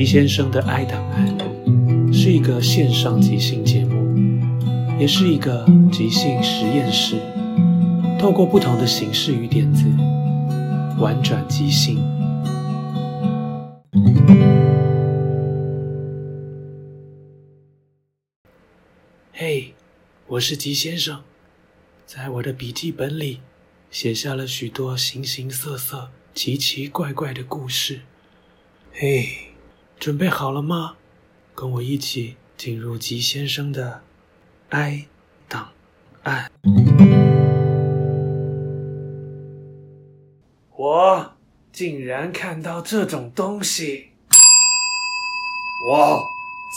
齐先生的《爱档案》是一个线上即兴节目，也是一个即兴实验室，透过不同的形式与点子，玩转即兴。嘿，我是吉先生，在我的笔记本里写下了许多形形色色、奇奇怪怪的故事。嘿，准备好了吗？跟我一起进入吉先生的哀档案。我竟然看到这种东西！我，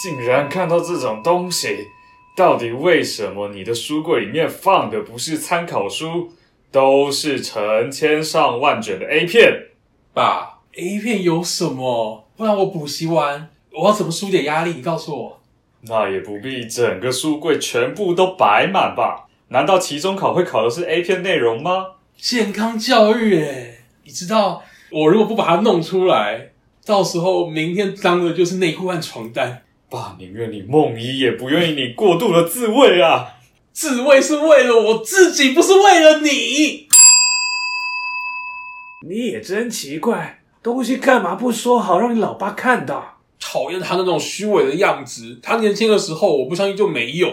竟然看到这种东西！到底为什么你的书柜里面放的不是参考书，都是成千上万卷的 A 片？爸，A 片有什么？不然我补习完，我要怎么疏解压力？你告诉我。那也不必整个书柜全部都摆满吧？难道期中考会考的是 A 片内容吗？健康教育，诶，你知道，我如果不把它弄出来，到时候明天脏的就是内裤和床单。爸宁愿你梦遗，也不愿意你过度的自慰啊！自慰是为了我自己，不是为了你。你也真奇怪，东西干嘛不说好，让你老爸看到？讨厌他那种虚伪的样子。他年轻的时候，我不相信就没有。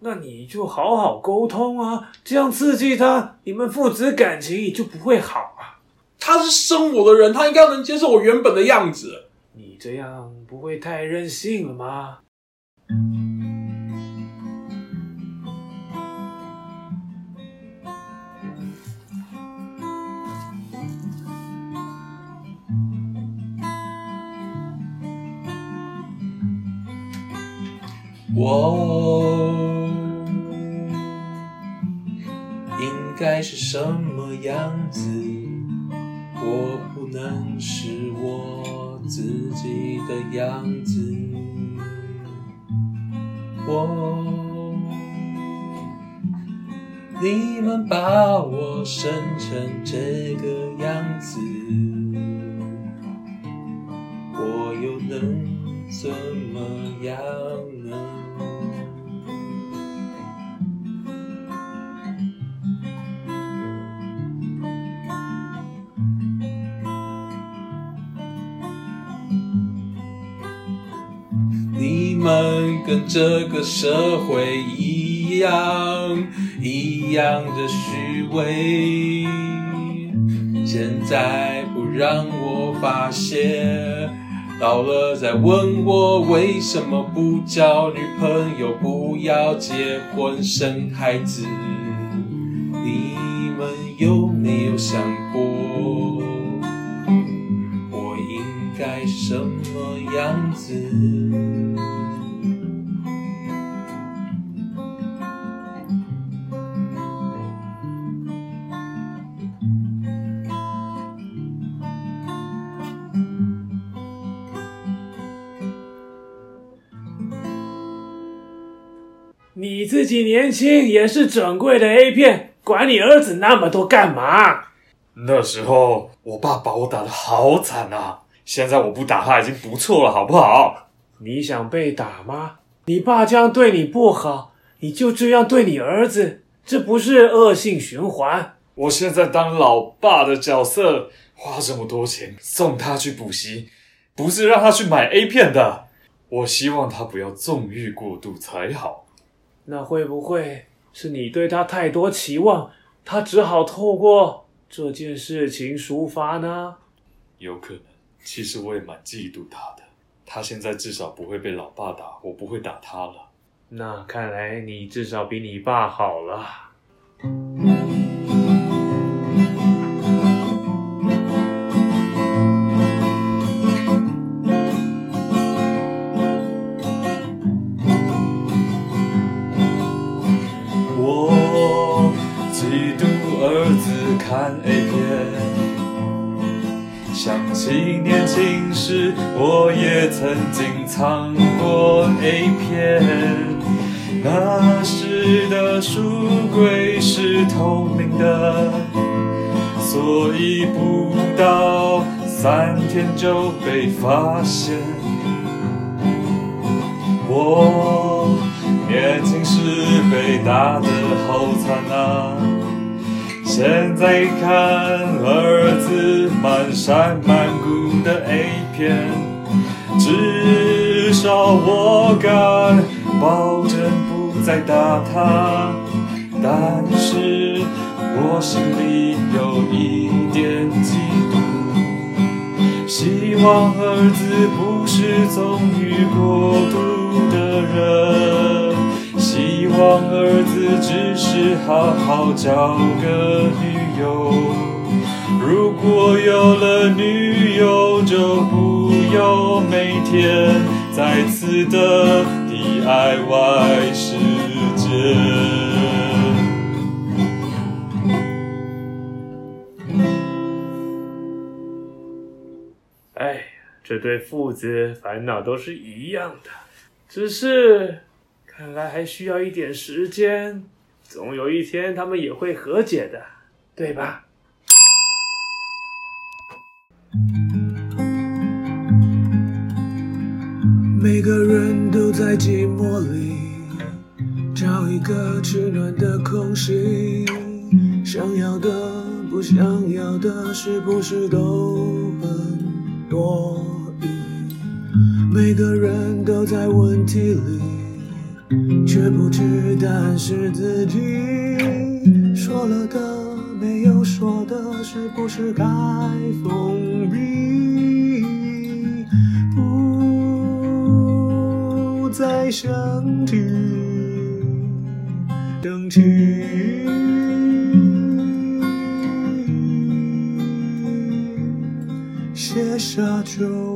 那你就好好沟通啊，这样刺激他，你们父子感情也就不会好啊。他是生我的人，他应该能接受我原本的样子。你这样不会太任性了吗？我应该是什么样子？我不能是我自己的样子。我，你们把我生成这个样子，我又能怎么样跟这个社会一样，一样的虚伪。现在不让我发泄，老了再问我为什么不交女朋友，不要结婚生孩子。你们有没有想过，我应该什么样子？你自己年轻也是整贵的 A 片，管你儿子那么多干嘛？那时候我爸把我打得好惨啊！现在我不打他已经不错了，好不好？你想被打吗？你爸这样对你不好，你就这样对你儿子，这不是恶性循环？我现在当老爸的角色，花这么多钱送他去补习，不是让他去买 A 片的。我希望他不要纵欲过度才好。那会不会是你对他太多期望，他只好透过这件事情抒发呢？有可能，其实我也蛮嫉妒他的。他现在至少不会被老爸打，我不会打他了。那看来你至少比你爸好了。看 A 片，想起年轻时我也曾经藏过 A 片。那时的书柜是透明的，所以不到三天就被发现。我年轻时被打得好惨啊！现在看儿子满山满谷的 A 片，至少我敢保证不再打他。但是我心里有一点嫉妒，希望儿子不是纵欲过度的人。希望儿子只是好好找个女友。如果有了女友，就不要每天再次的 DIY 世界。哎，这对父子烦恼都是一样的，只是看来还需要一点时间，总有一天他们也会和解的，对吧？每个人都在寂寞里找一个取暖的空隙，想要的不想要的，是不是都很多余？每个人都在问题里，却不知答案是自己说了的，没有说的，是不是该封闭？不再想起，想起。写下就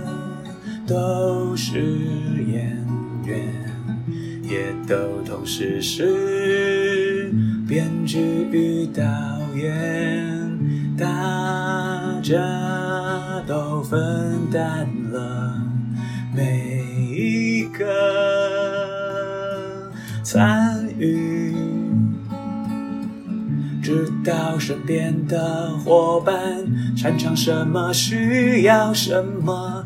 都是演员，也都同时是编剧与导演，大家都分担了每一个参与，知道身边的伙伴，擅长什么，需要什么。